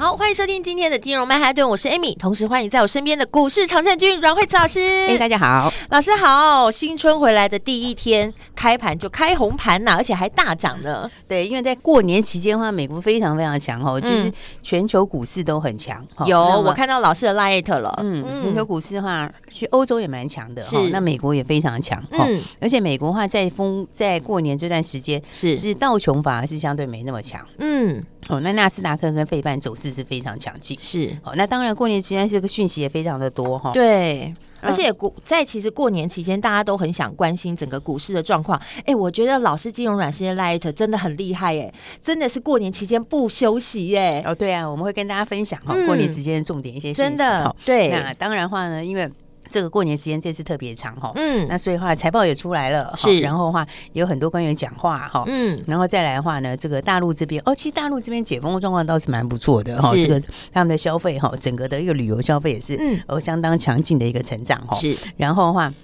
好，欢迎收听今天的金融曼哈顿，我是 Amy，同时欢迎在我身边的股市常胜军阮惠慈老师。哎，大家好，老师好。新春回来的第一天，开盘就开红盘呐，而且还大涨呢。对，因为在过年期间的话，美国非常非常强哦，其实全球股市都很强。有，我看到老师的 Light 了。嗯，全球股市的话，其实欧洲也蛮强的。是，那美国也非常强。嗯，而且美国的话，在风在过年这段时间，是是道琼反而是相对没那么强。嗯。哦，那纳斯达克跟费半走势是非常强劲，是哦。那当然，过年期间这个讯息也非常的多哈。对，而且股在其实过年期间，大家都很想关心整个股市的状况。哎，我觉得老师金融软实力 Light 真的很厉害哎，真的是过年期间不休息哎。哦，对啊，我们会跟大家分享哈，过年时间的重点一些真的对。那当然话呢，因为。这个过年时间这次特别长哈，嗯，那所以话财报也出来了，是，然后的话有很多官员讲话哈，嗯，然后再来的话呢，这个大陆这边哦，其实大陆这边解封的状况倒是蛮不错的哈，这个他们的消费哈，整个的一个旅游消费也是，嗯，哦，相当强劲的一个成长哈，是，然后的话。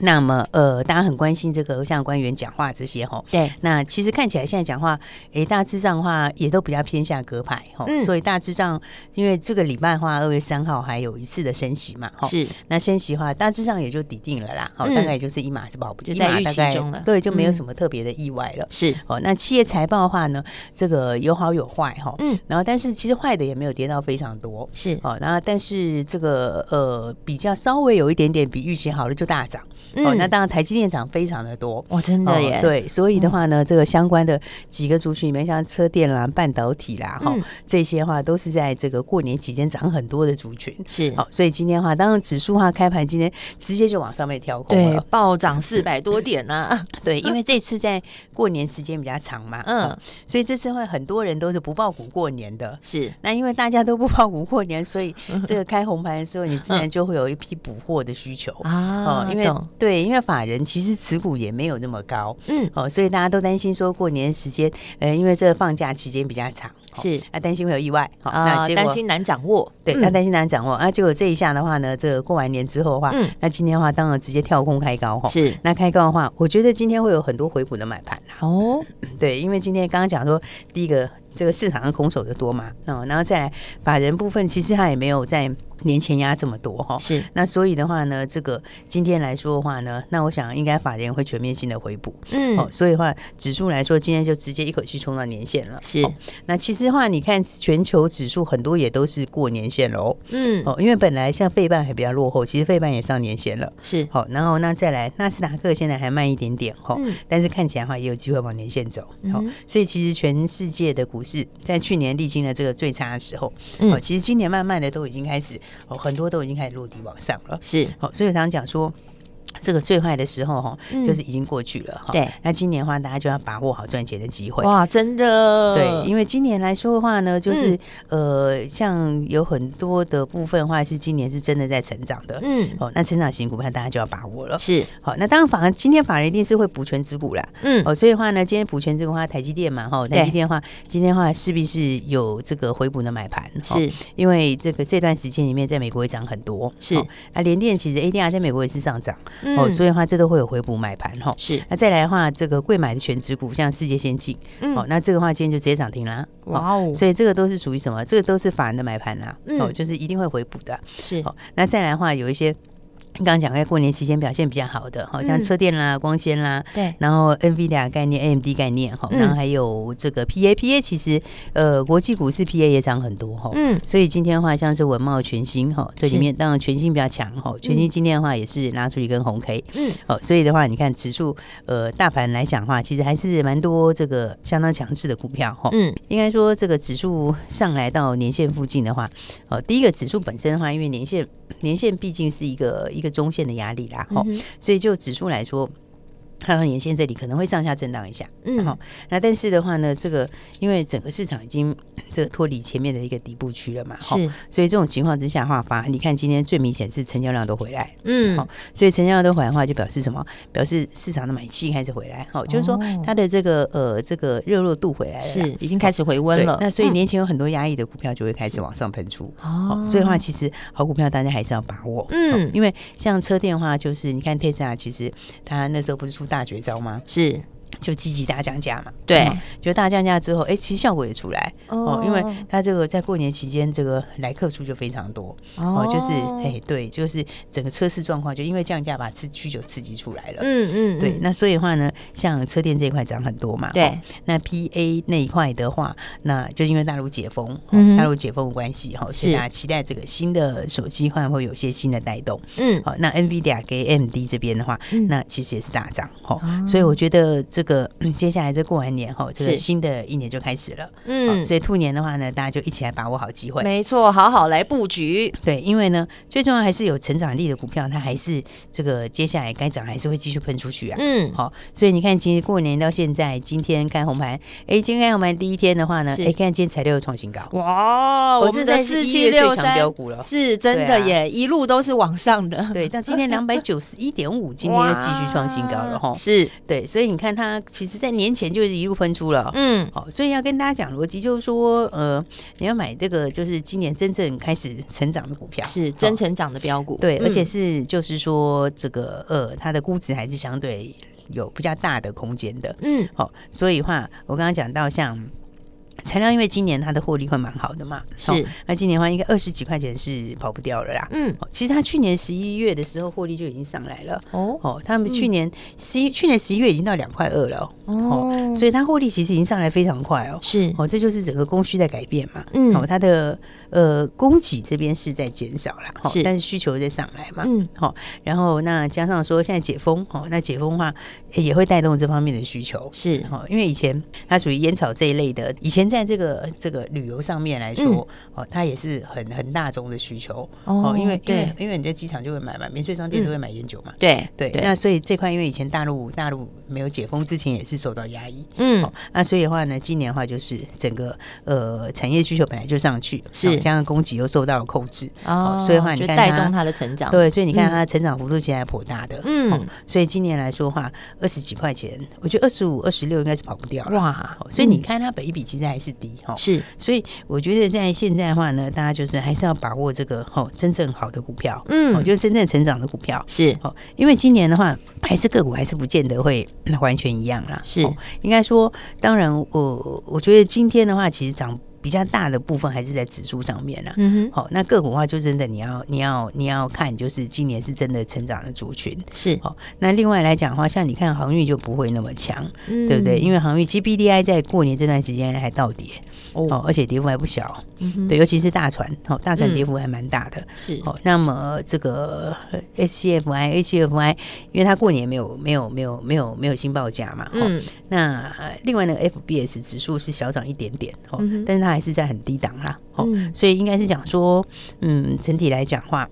那么呃，大家很关心这个像官员讲话这些哈，对。那其实看起来现在讲话，哎，大致上的话也都比较偏向鸽派哈。嗯。所以大致上，因为这个礼拜的话，二月三号还有一次的升息嘛，是。那升息的话，大致上也就抵定了啦。好，大概也就是一码是保不就在预期中了。对，就没有什么特别的意外了。是。哦，那企业财报的话呢，这个有好有坏哈。嗯。然后，但是其实坏的也没有跌到非常多。是。哦，然后但是这个呃比较稍微有一点点比预期好的就大涨。哦，那当然，台积电涨非常的多，哦，真的耶。对，所以的话呢，这个相关的几个族群里面，像车电啦、半导体啦，哈，这些话都是在这个过年期间涨很多的族群。是，好，所以今天的话，当然指数哈开盘今天直接就往上面跳空了，暴涨四百多点呢。对，因为 这次在过年时间比较长嘛，嗯，所以这次会很多人都是不报股过年的。是，那因为大家都不报股过年，所以 这个开红盘的时候，你自然就会有一批补货的需求啊。哦，因为对，因为法人其实持股也没有那么高，嗯，哦，所以大家都担心说过年时间，呃，因为这个放假期间比较长，是，他担心会有意外，好，那担心难掌握，对，他担心难掌握，啊结果这一下的话呢，这个过完年之后的话，嗯，那今天的话当然直接跳空开高，哈，是，那开高的话，我觉得今天会有很多回补的买盘，哦，对，因为今天刚刚讲说第一个这个市场上空手的多嘛，哦，然后再来法人部分，其实他也没有在。年前压这么多哈，是。那所以的话呢，这个今天来说的话呢，那我想应该法人会全面性的回补，嗯，哦，所以的话指数来说，今天就直接一口气冲到年线了，是。那其实的话，你看全球指数很多也都是过年线喽，嗯，哦，因为本来像费半还比较落后，其实费半也上年线了，是。好，然后那再来纳斯达克现在还慢一点点哈，但是看起来的话也有机会往年线走，好，所以其实全世界的股市在去年历经了这个最差的时候，哦，其实今年慢慢的都已经开始。哦，很多都已经开始落地往上了，是，好，所以我常常讲说。这个最坏的时候哈，就是已经过去了哈。对，那今年的话，大家就要把握好赚钱的机会。哇，真的。对，因为今年来说的话呢，就是呃，像有很多的部分的话是今年是真的在成长的。嗯。哦，那成长型股票大家就要把握了。是。好，那当然，反而今天法人一定是会补全持股啦。嗯。哦，所以的话呢，今天补全这个话，台积电嘛，哈，台积电的话，今天的话势必是有这个回补的买盘。是。因为这个这段时间里面，在美国也涨很多。是。那联电其实 ADR 在美国也是上涨。哦，所以的话，这都会有回补买盘哈。是，那再来的话，这个贵买的全指股，像世界先进，哦，那这个话今天就直接涨停了。哇哦，所以这个都是属于什么？这个都是法人的买盘啦。哦，就是一定会回补的。是，哦，那再来的话，有一些。刚刚讲在过年期间表现比较好的，好像车电啦、光纤啦，对，然后 NVIDIA 概念、AMD 概念，哈，然后还有这个 PA，PA 其实呃国际股市 PA 也涨很多哈，嗯，所以今天的话像是文茂全新哈，这里面当然全新比较强哈，全新今天的话也是拉出一根红 K，嗯，哦，所以的话你看指数呃大盘来讲的话，其实还是蛮多这个相当强势的股票哈，嗯，应该说这个指数上来到年线附近的话，哦，第一个指数本身的话，因为年线年线毕竟是一个一个。中线的压力啦，哦，所以就指数来说。看到年线这里可能会上下震荡一下，嗯，好，那但是的话呢，这个因为整个市场已经这脱离前面的一个底部区了嘛，是，所以这种情况之下的话，反而你看今天最明显是成交量都回来，嗯，好，所以成交量都回来的话，就表示什么？表示市场的买气开始回来，好，就是说它的这个呃这个热络度回来了，是已经开始回温了。那所以年前有很多压抑的股票就会开始往上喷出，哦，所以的话其实好股票大家还是要把握，嗯，因为像车电的话，就是你看特斯拉，其实它那时候不是出大。绝招吗？是。就积极大降价嘛，对，就大降价之后，哎、欸，其实效果也出来。哦，因为它这个在过年期间，这个来客数就非常多。哦，就是哎，对，就是整个车市状况，就因为降价把刺需求刺激出来了，嗯嗯，对，那所以的话呢，像车电这一块涨很多嘛，对，那 PA 那一块的话，那就因为大陆解封，大陆解封的关系哈，所以大家期待这个新的手机换会有些新的带动，嗯，好，那 NVIDIA 给 AMD 这边的话，那其实也是大涨，哈，所以我觉得这个。个接下来这过完年后，这个新的一年就开始了。嗯，所以兔年的话呢，大家就一起来把握好机会。没错，好好来布局。对，因为呢，最重要还是有成长力的股票，它还是这个接下来该涨还是会继续喷出去啊。嗯，好，所以你看，其实过年到现在，今天开红盘，哎，今天开红盘第一天的话呢，哎，看今天材料又创新高。哇，我们的四七六三标股了，是真的耶，一路都是往上的。对，到今天 两百九十一点五，今天又继续创新高了哈。是对，所以你看它。其实，在年前就是一路喷出了，嗯，好，所以要跟大家讲逻辑，就是说，呃，你要买这个，就是今年真正开始成长的股票，是真成长的标股，对，而且是就是说，这个呃，它的估值还是相对有比较大的空间的，嗯，好，所以话，我刚刚讲到像。材料因为今年它的获利会蛮好的嘛，是那今年的话应该二十几块钱是跑不掉了啦。嗯，其实它去年十一月的时候获利就已经上来了。哦哦，他们去年十一去年十一月已经到两块二了。哦，所以它获利其实已经上来非常快哦。是哦，这就是整个供需在改变嘛。嗯，哦，它的呃供给这边是在减少了，是，但是需求在上来嘛。嗯，好，然后那加上说现在解封，哦，那解封的话也会带动这方面的需求。是哈，因为以前它属于烟草这一类的，以前在这个这个旅游上面来说，哦，它也是很很大众的需求。哦，因为因为因为你在机场就会买嘛，免税商店都会买烟酒嘛。对对，那所以这块因为以前大陆大陆没有解封之前也是。受到压抑，嗯，那所以的话呢，今年的话就是整个呃产业需求本来就上去，是加上供给又受到了控制，哦，所以的话你看带动它的成长，对，所以你看它的成长幅度其实还颇大的，嗯，所以今年来说的话，二十几块钱，我觉得二十五、二十六应该是跑不掉了，哇，所以你看它本益比其实还是低哈，是，所以我觉得在现在的话呢，大家就是还是要把握这个哈真正好的股票，嗯，我觉得真正成长的股票。是。哦，因为今年的话还是个股还是不见得会完全一样啦。是，应该说，当然，我我觉得今天的话，其实涨。比较大的部分还是在指数上面啦。嗯哼，好，那个股的话就真的你要你要你要看，就是今年是真的成长的族群是。好，那另外来讲的话，像你看航运就不会那么强，嗯、对不对？因为航运其实 BDI 在过年这段时间还倒跌哦，而且跌幅还不小。嗯，对，尤其是大船，哦，大船跌幅还蛮大的。是，哦，那么这个 HCFI HCFI，因为它过年没有没有没有没有没有新报价嘛。嗯，那另外呢，FBS 指数是小涨一点点，哦，但是它。还是在很低档啦，哦，所以应该是讲说，嗯，整体来讲话。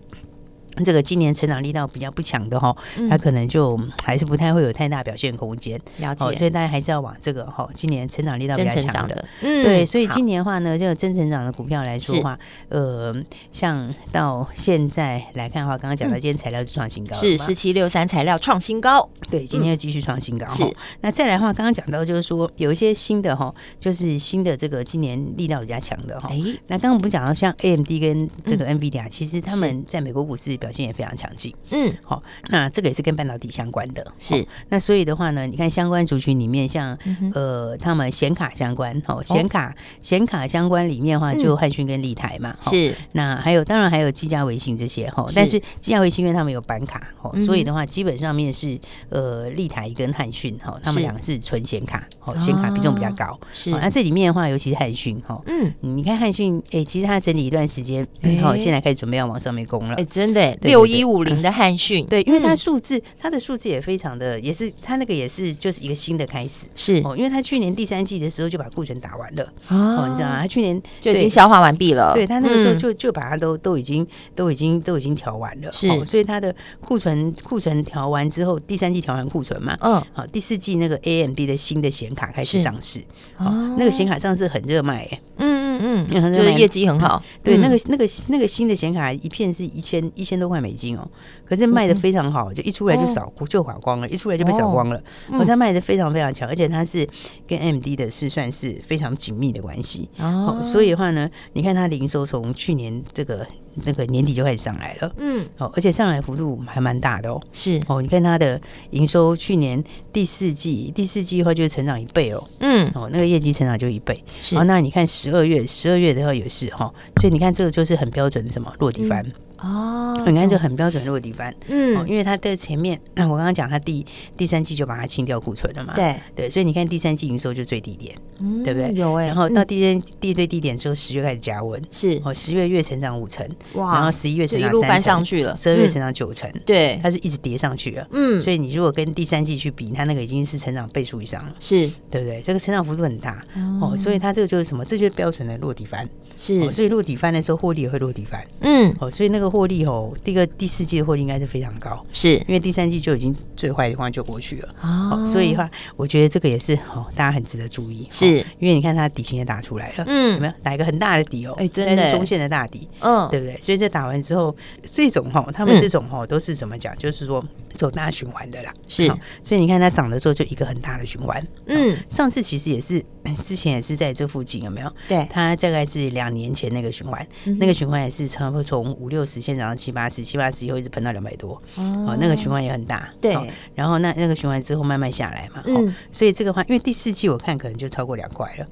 这个今年成长力道比较不强的哈，它可能就还是不太会有太大表现空间。了解，所以大家还是要往这个哈，今年成长力道比较强的。嗯，对，所以今年的话呢，这个真成长的股票来说的话，呃，像到现在来看的话，刚刚讲到今天材料就创新高，是十七六三材料创新高。对，今天又继续创新高。是，那再来的话，刚刚讲到就是说有一些新的哈，就是新的这个今年力道比较强的哈。哎，那刚刚不是讲到像 AMD 跟这个 NVIDIA，其实他们在美国股市。表现也非常强劲，嗯，好，那这个也是跟半导体相关的，是。那所以的话呢，你看相关族群里面，像呃，他们显卡相关，哦，显卡显卡相关里面的话，就汉讯跟立台嘛，是。那还有，当然还有技嘉微星这些，哈。但是技嘉微星因为他们有板卡，哦，所以的话基本上面是呃，立台跟汉讯，哈，他们两个是纯显卡，哦，显卡比重比较高，是。那这里面的话，尤其是汉讯，哈，嗯，你看汉讯，哎，其实它整理一段时间，然后现在开始准备要往上面攻了，哎，真的。对，六一五零的汉讯，对，因为它数字，它的数字也非常的，也是它那个也是就是一个新的开始，是。哦，因为它去年第三季的时候就把库存打完了，哦，你知道吗？它去年就已经消化完毕了，对，它那个时候就就把它都都已经都已经都已经调完了，是，所以它的库存库存调完之后，第三季调完库存嘛，嗯，好，第四季那个 AMD 的新的显卡开始上市，哦，那个显卡上市很热卖，哎，嗯嗯嗯，就是业绩很好，对，那个那个那个新的显卡一片是一千一千多块美金哦。可是卖的非常好，就一出来就扫就扫光了，一出来就被扫光了。好像卖的非常非常强，而且它是跟 AMD 的是算是非常紧密的关系。哦，所以的话呢，你看它零售从去年这个那个年底就开始上来了。嗯，哦，而且上来幅度还蛮大的哦。是哦，你看它的营收，去年第四季第四季的话就是成长一倍哦。嗯，哦，那个业绩成长就一倍。是，那你看十二月十二月的话也是哈，所以你看这个就是很标准的什么落地翻。哦，你看就很标准落底翻，嗯，因为它在前面，那我刚刚讲它第第三季就把它清掉库存了嘛，对。对，所以你看第三季营收就最低点，嗯，对不对？有哎，然后到第三第最低点之后，十月开始加温，是。哦，十月月成长五成，哇，然后十一月成长三成，上去了，十二月成长九成，对，它是一直叠上去了，嗯，所以你如果跟第三季去比，它那个已经是成长倍数以上了，是对不对？这个成长幅度很大哦，所以它这个就是什么？这就是标准的落底翻，是，所以落底翻的时候获利也会落底翻，嗯，哦，所以那个获利哦，第一个第四季的获利应该是非常高，是。因为第三季就已经最坏的话就过去了，哦，所以的话，我觉得这个也是哦，大家很值得注意，是。因为你看它底型也打出来了，嗯，有没有？打一个很大的底哦？哎，真的是中线的大底，嗯，对不对？所以这打完之后，这种哈，他们这种哈都是怎么讲？就是说走大循环的啦，是，所以你看它涨的时候就一个很大的循环，嗯，上次其实也是 之前也是在这附近有没有？对，它大概是两年前那个循环，那个循环也是差不多从五六十线涨到七八十，七八十以后一直喷到两百多，哦，那个循环也很大，对。然后那那个循环之后慢慢下来嘛，嗯，所以这个话，因为第四季我看可能就超过两块了，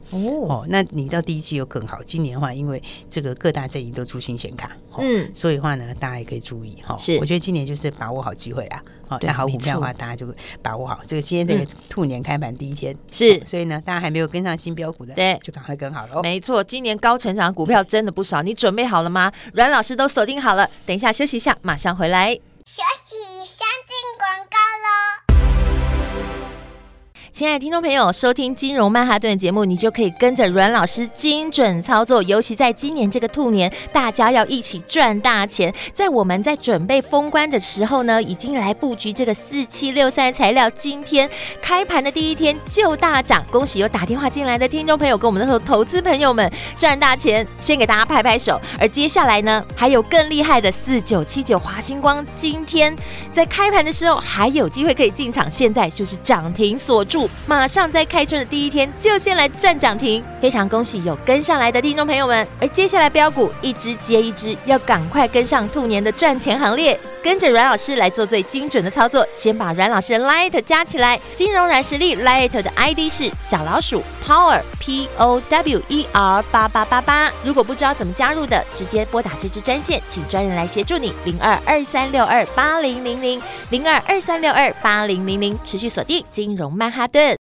哦，那你到第一季又更好。今年的话，因为这个各大阵营都出新显卡，嗯，所以的话呢，大家也可以注意哈。是，我觉得今年就是把握好机会啊。好，那好股票的话，大家就把握好。这个今天这个兔年开盘第一天，是，所以呢，大家还没有跟上新标股的，对，就赶快跟好了。没错，今年高成长股票真的不少，你准备好了吗？阮老师都锁定好了，等一下休息一下，马上回来。休息，亲爱的听众朋友，收听金融曼哈顿节目，你就可以跟着阮老师精准操作。尤其在今年这个兔年，大家要一起赚大钱。在我们在准备封关的时候呢，已经来布局这个四七六三材料，今天开盘的第一天就大涨。恭喜有打电话进来的听众朋友跟我们的投投资朋友们赚大钱，先给大家拍拍手。而接下来呢，还有更厉害的四九七九华星光，今天在开盘的时候还有机会可以进场，现在就是涨停锁住。马上在开春的第一天就先来赚涨停，非常恭喜有跟上来的听众朋友们。而接下来标股一只接一只，要赶快跟上兔年的赚钱行列，跟着阮老师来做最精准的操作。先把阮老师的 Light 加起来，金融软实力 Light 的 ID 是小老鼠 Power P O W E R 八八八八。如果不知道怎么加入的，直接拨打这支专线，请专人来协助你。零二二三六二八零零零零二二三六二八零零零，持续锁定金融曼哈。did.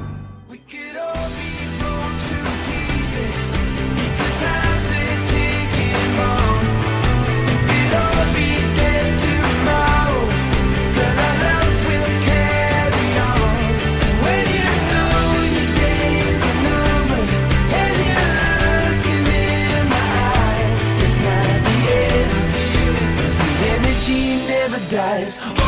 paradise.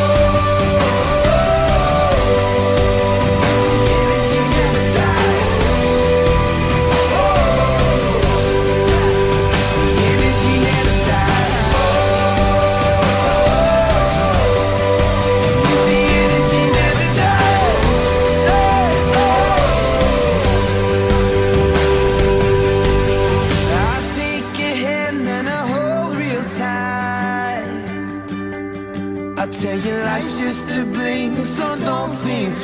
Oh.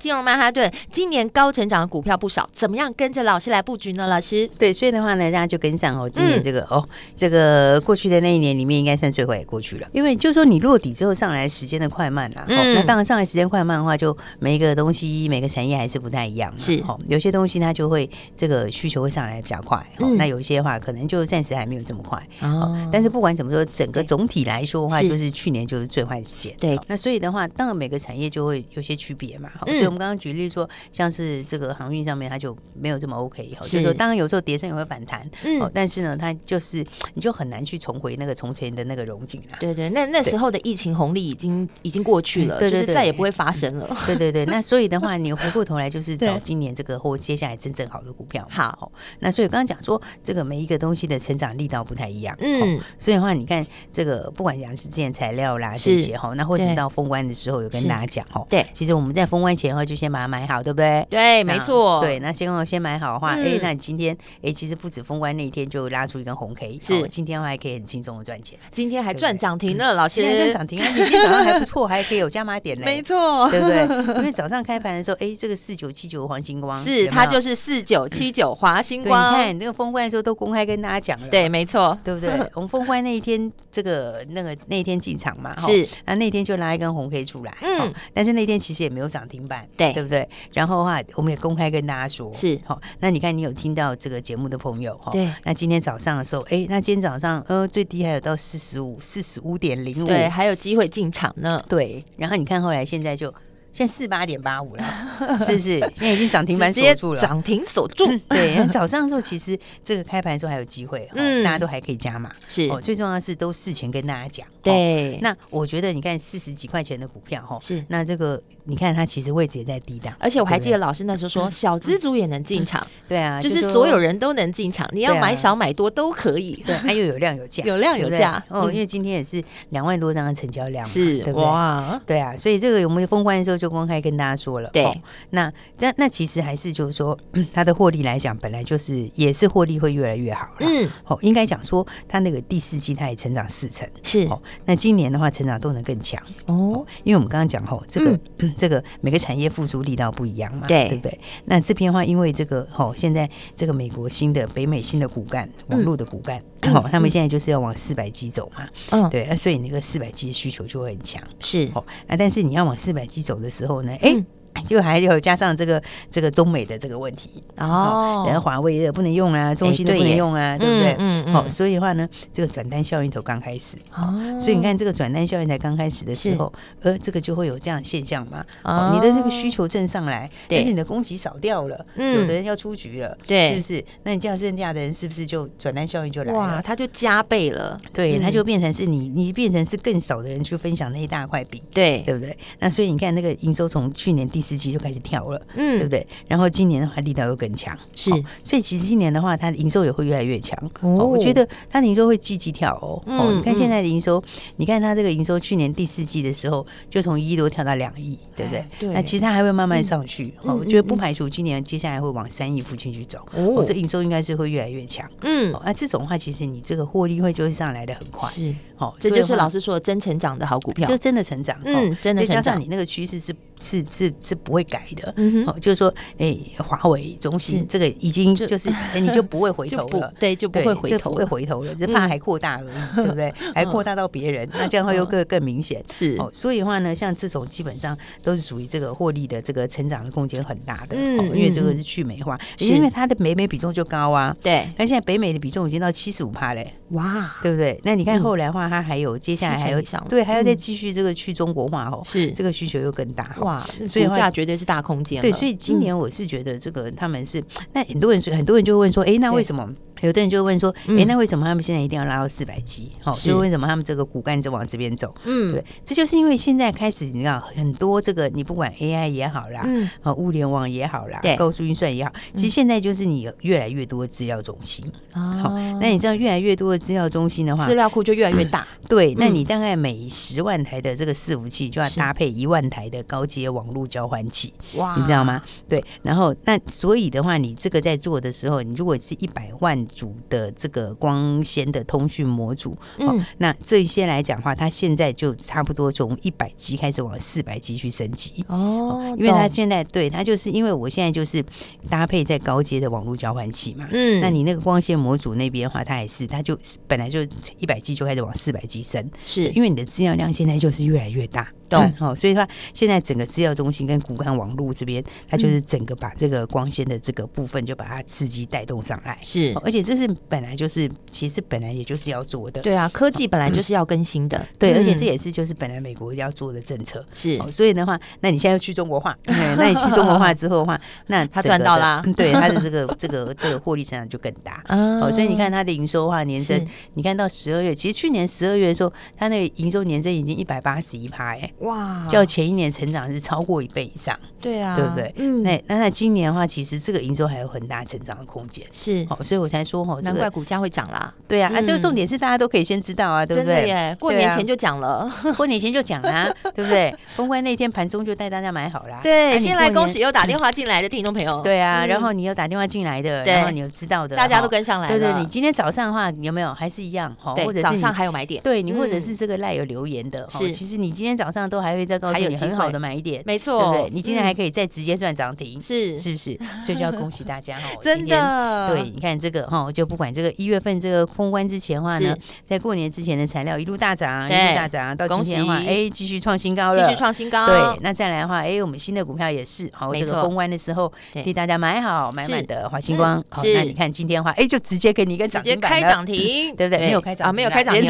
金融曼哈顿今年高成长的股票不少，怎么样跟着老师来布局呢？老师，对，所以的话呢，大家就跟上哦。今年这个、嗯、哦，这个过去的那一年里面，应该算最快也过去了。因为就是说你落底之后上来时间的快慢啦，嗯、哦，那当然上来时间快慢的话，就每一个东西每个产业还是不太一样。是，哦，有些东西它就会这个需求会上来比较快，哦，嗯、那有一些的话可能就暂时还没有这么快。哦，但是不管怎么说，整个总体来说的话，就是去年就是最坏的时间。对，那所以的话，当然每个产业就会有些区别嘛。好，所以。我们刚刚举例说，像是这个航运上面，它就没有这么 OK 哈，就是说，当然有时候跌升也会反弹，嗯，但是呢，它就是你就很难去重回那个从前的那个荣景了。对对，那那时候的疫情红利已经已经过去了，对对对，再也不会发生了。对对对，那所以的话，你回过头来就是找今年这个或接下来真正好的股票。好，那所以刚刚讲说，这个每一个东西的成长力道不太一样，嗯，所以的话，你看这个不管讲是建材料啦这些哈，那或者到封关的时候有跟大家讲哦，对，其实我们在封关前就先把它买好，对不对？对，没错。对，那先先买好的话，哎，那你今天哎，其实不止封关那一天就拉出一根红 K，是今天还可以很轻松的赚钱。今天还赚涨停呢，老师。今天赚涨停啊！你今天 早上还不错，还可以有加码点呢。没错，对不对？因为早上开盘的时候，哎，这个四九七九黄星光是它就是四九七九华星光。你看那个封关的时候都公开跟大家讲了，对，没错，对不对？我们封关那一天，这个那个那一天进场嘛，是，那那天就拉一根红 K 出来，嗯，但是那天其实也没有涨停板。办，对对不对？然后的话，我们也公开跟大家说，是好。那你看，你有听到这个节目的朋友哈？对。那今天早上的时候，哎，那今天早上呃最低还有到四十五，四十五点零五，对，还有机会进场呢。对。然后你看后来现在就。现在四八点八五了，是不是？现在已经涨停板锁住了，涨停锁住。对，早上的时候其实这个开盘的时候还有机会，嗯，大家都还可以加码。是哦，最重要的是都事前跟大家讲。对，那我觉得你看四十几块钱的股票哈，是那这个你看它其实位置也在低档，而且我还记得老师那时候说小资族也能进场，对啊，就是所有人都能进场，你要买少买多都可以，对，它又有量有价，有量有价哦，因为今天也是两万多张的成交量，是，对不对？哇，对啊，所以这个我们封关的时候就公开跟大家说了，对，那那那其实还是就是说它的获利来讲，本来就是也是获利会越来越好了，嗯，哦，应该讲说它那个第四季它也成长四成，是，那今年的话。成长动能更强。哦，因为我们刚刚讲吼，这个、嗯、这个每个产业复苏力道不一样嘛，对对不对？那这边的话，因为这个吼，现在这个美国新的北美新的骨干网络的骨干，哦、嗯，他们现在就是要往四百 G 走嘛，嗯，对，那所以那个四百 G 的需求就会很强，是哦，那但是你要往四百 G 走的时候呢，哎、嗯。就还有加上这个这个中美的这个问题哦，然后华为也不能用啊，中兴都不能用啊，对不对？嗯，好，所以的话呢，这个转单效应头刚开始哦，所以你看这个转单效应才刚开始的时候，呃，这个就会有这样的现象嘛。哦，你的这个需求正上来，但是你的供给少掉了，有的人要出局了，对，是不是？那你这样剩下的人是不是就转单效应就来了？哇，它就加倍了，对，它就变成是你你变成是更少的人去分享那一大块饼，对，对不对？那所以你看那个营收从去年第四季就开始跳了，嗯，对不对？然后今年的话力道又更强，是，所以其实今年的话，它的营收也会越来越强。哦，我觉得它的营收会积极跳哦。哦，你看现在的营收，你看它这个营收，去年第四季的时候就从一亿多跳到两亿，对不对？对。那其实它还会慢慢上去。哦，我觉得不排除今年接下来会往三亿附近去走。哦，这营收应该是会越来越强。嗯。那这种的话，其实你这个获利会就会上来的很快。是。哦，这就是老师说的真成长的好股票，就真的成长。嗯，真的成长。再加上你那个趋势是是是是不会改的。嗯哼，就是说，哎，华为、中兴这个已经就是，哎，你就不会回 头了。对，就不会回头，不会回头了，只怕还扩大而已，对不对？还扩大到别人，那这样会又更更明显。是哦，所以的话呢，像这种基本上都是属于这个获利的这个成长的空间很大的。嗯，因为这个是去美化，因为它的美美比重就高啊。对，那现在北美的比重已经到七十五趴嘞。哇，对不对？那你看后来的话，它还有接下来还有对，还要再继续这个去中国化哦，是这个需求又更大。哇，所以的话绝对是大空间。对，所以今年我是觉得这个他们是，那很多人是，很多人就会问说，哎，那为什么？有的人就问说，哎，那为什么他们现在一定要拉到四百 G？好，就为什么他们这个骨干就往这边走？嗯，对，这就是因为现在开始，你知道很多这个，你不管 AI 也好啦，嗯，啊，物联网也好啦，高速运算也好，其实现在就是你有越来越多的资料中心。好，那你知道越来越多的资料中心的话，资料库就越来越大。对，那你大概每十万台的这个伺服器就要搭配一万台的高阶网络交换器。哇，你知道吗？对，然后那所以的话，你这个在做的时候，你如果是一百万组的这个光纤的通讯模组，嗯，那这一些来讲的话，它现在就差不多从一百 G 开始往四百 G 去升级哦，因为它现在对它就是因为我现在就是搭配在高阶的网络交换器嘛，嗯，那你那个光纤模组那边的话，它也是它就本来就一百 G 就开始往四百 G 升，是因为你的资料量现在就是越来越大。对，好，所以说现在整个资料中心跟骨干网络这边，它就是整个把这个光纤的这个部分就把它刺激带动上来，是，而且这是本来就是，其实本来也就是要做的。对啊，科技本来就是要更新的，对，而且这也是就是本来美国要做的政策，是。所以的话，那你现在要去中国化，那你去中国化之后的话，那他赚到啦，对，他的这个 这个这个获利成长就更大。哦，所以你看它的营收的话，年增，你看到十二月，其实去年十二月的时候，它那个营收年增已经一百八十一趴，哎。哇，较前一年成长是超过一倍以上，对啊，对不对？嗯，那那那今年的话，其实这个营收还有很大成长的空间，是，哦，所以我才说哦，难怪股价会涨啦。对啊，啊，这个重点是大家都可以先知道啊，对不对？耶，过年前就讲了，过年前就讲啦，对不对？封关那天盘中就带大家买好啦。对，先来恭喜又打电话进来的听众朋友，对啊，然后你又打电话进来的，然后你又知道的，大家都跟上来了。对对，你今天早上的话有没有还是一样？哦，或者是早上还有买点？对你或者是这个赖有留言的，是，其实你今天早上。都还会再告诉你很好的买点，没错，对不对？你今天还可以再直接赚涨停，是是不是？所以就要恭喜大家哈！真的，对，你看这个哈，就不管这个一月份这个封关之前的话呢，在过年之前的材料一路大涨，一路大涨，到今天的话，哎，继续创新高了，继续创新高。对，那再来的话，哎，我们新的股票也是，好，这个封关的时候替大家买好买满的华星光，好，那你看今天的话，哎，就直接给你一个涨停板，开涨停，对不对？没有开涨啊，没有开涨停，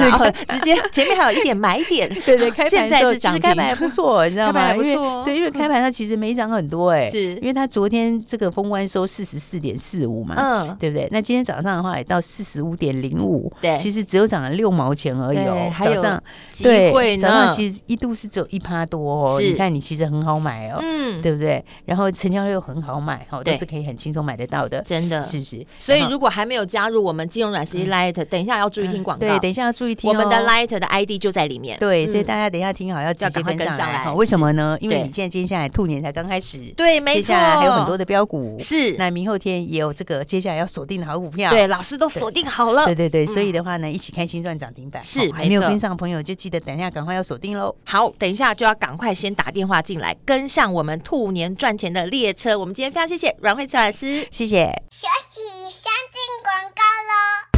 直接前面还有一点买点，对对，开 盘现在是其实开盘还不错，你知道吗？因为对，因为开盘它其实没涨很多，哎，是。因为它昨天这个封关收四十四点四五嘛，嗯，对不对？那今天早上的话也到四十五点零五，对，其实只有涨了六毛钱而已哦。早上对，早上其实一度是只有一趴多哦。你看你其实很好买哦，嗯，对不对？然后成交量又很好买，哦，都是可以很轻松买得到的，真的，是不是？所以如果还没有加入我们金融软实力 Light，等一下要注意听广告，对，等一下要注意听我们的 Light 的 ID 就在里面，对，所以大家等一下听好要直接跟上来，为什么呢？因为你现在接下来兔年才刚开始，对，没错，接下来还有很多的标股，是，那明后天也有这个接下来要锁定的好股票，对，老师都锁定好了，对对对，所以的话呢，一起开心赚涨停板，是，还没有跟上的朋友就记得等一下赶快要锁定喽。好，等一下就要赶快先打电话进来，跟上我们兔年赚钱的列车。我们今天非常谢谢阮慧慈老师，谢谢。休息，先进广告喽。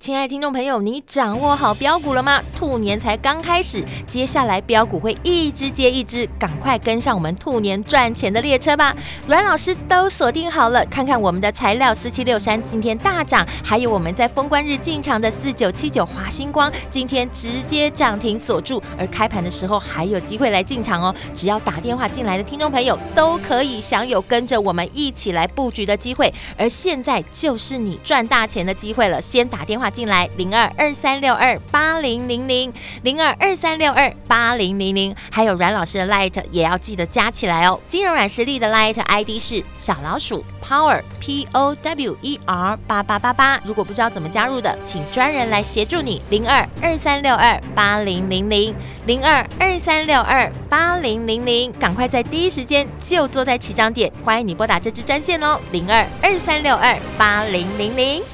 亲爱的听众朋友，你掌握好标股了吗？兔年才刚开始，接下来标股会一只接一只，赶快跟上我们兔年赚钱的列车吧！阮老师都锁定好了，看看我们的材料四七六三今天大涨，还有我们在封关日进场的四九七九华星光今天直接涨停锁住，而开盘的时候还有机会来进场哦！只要打电话进来的听众朋友都可以享有跟着我们一起来布局的机会，而现在就是你赚大钱的机会了，先打电话。进来零二二三六二八零零零零二二三六二八零零零，还有阮老师的 Light 也要记得加起来哦。金融软实力的 Light ID 是小老鼠 Power P O W E R 八八八八。如果不知道怎么加入的，请专人来协助你。零二二三六二八零零零零二二三六二八零零零，赶快在第一时间就坐在起涨点，欢迎你拨打这支专线哦。零二二三六二八零零零。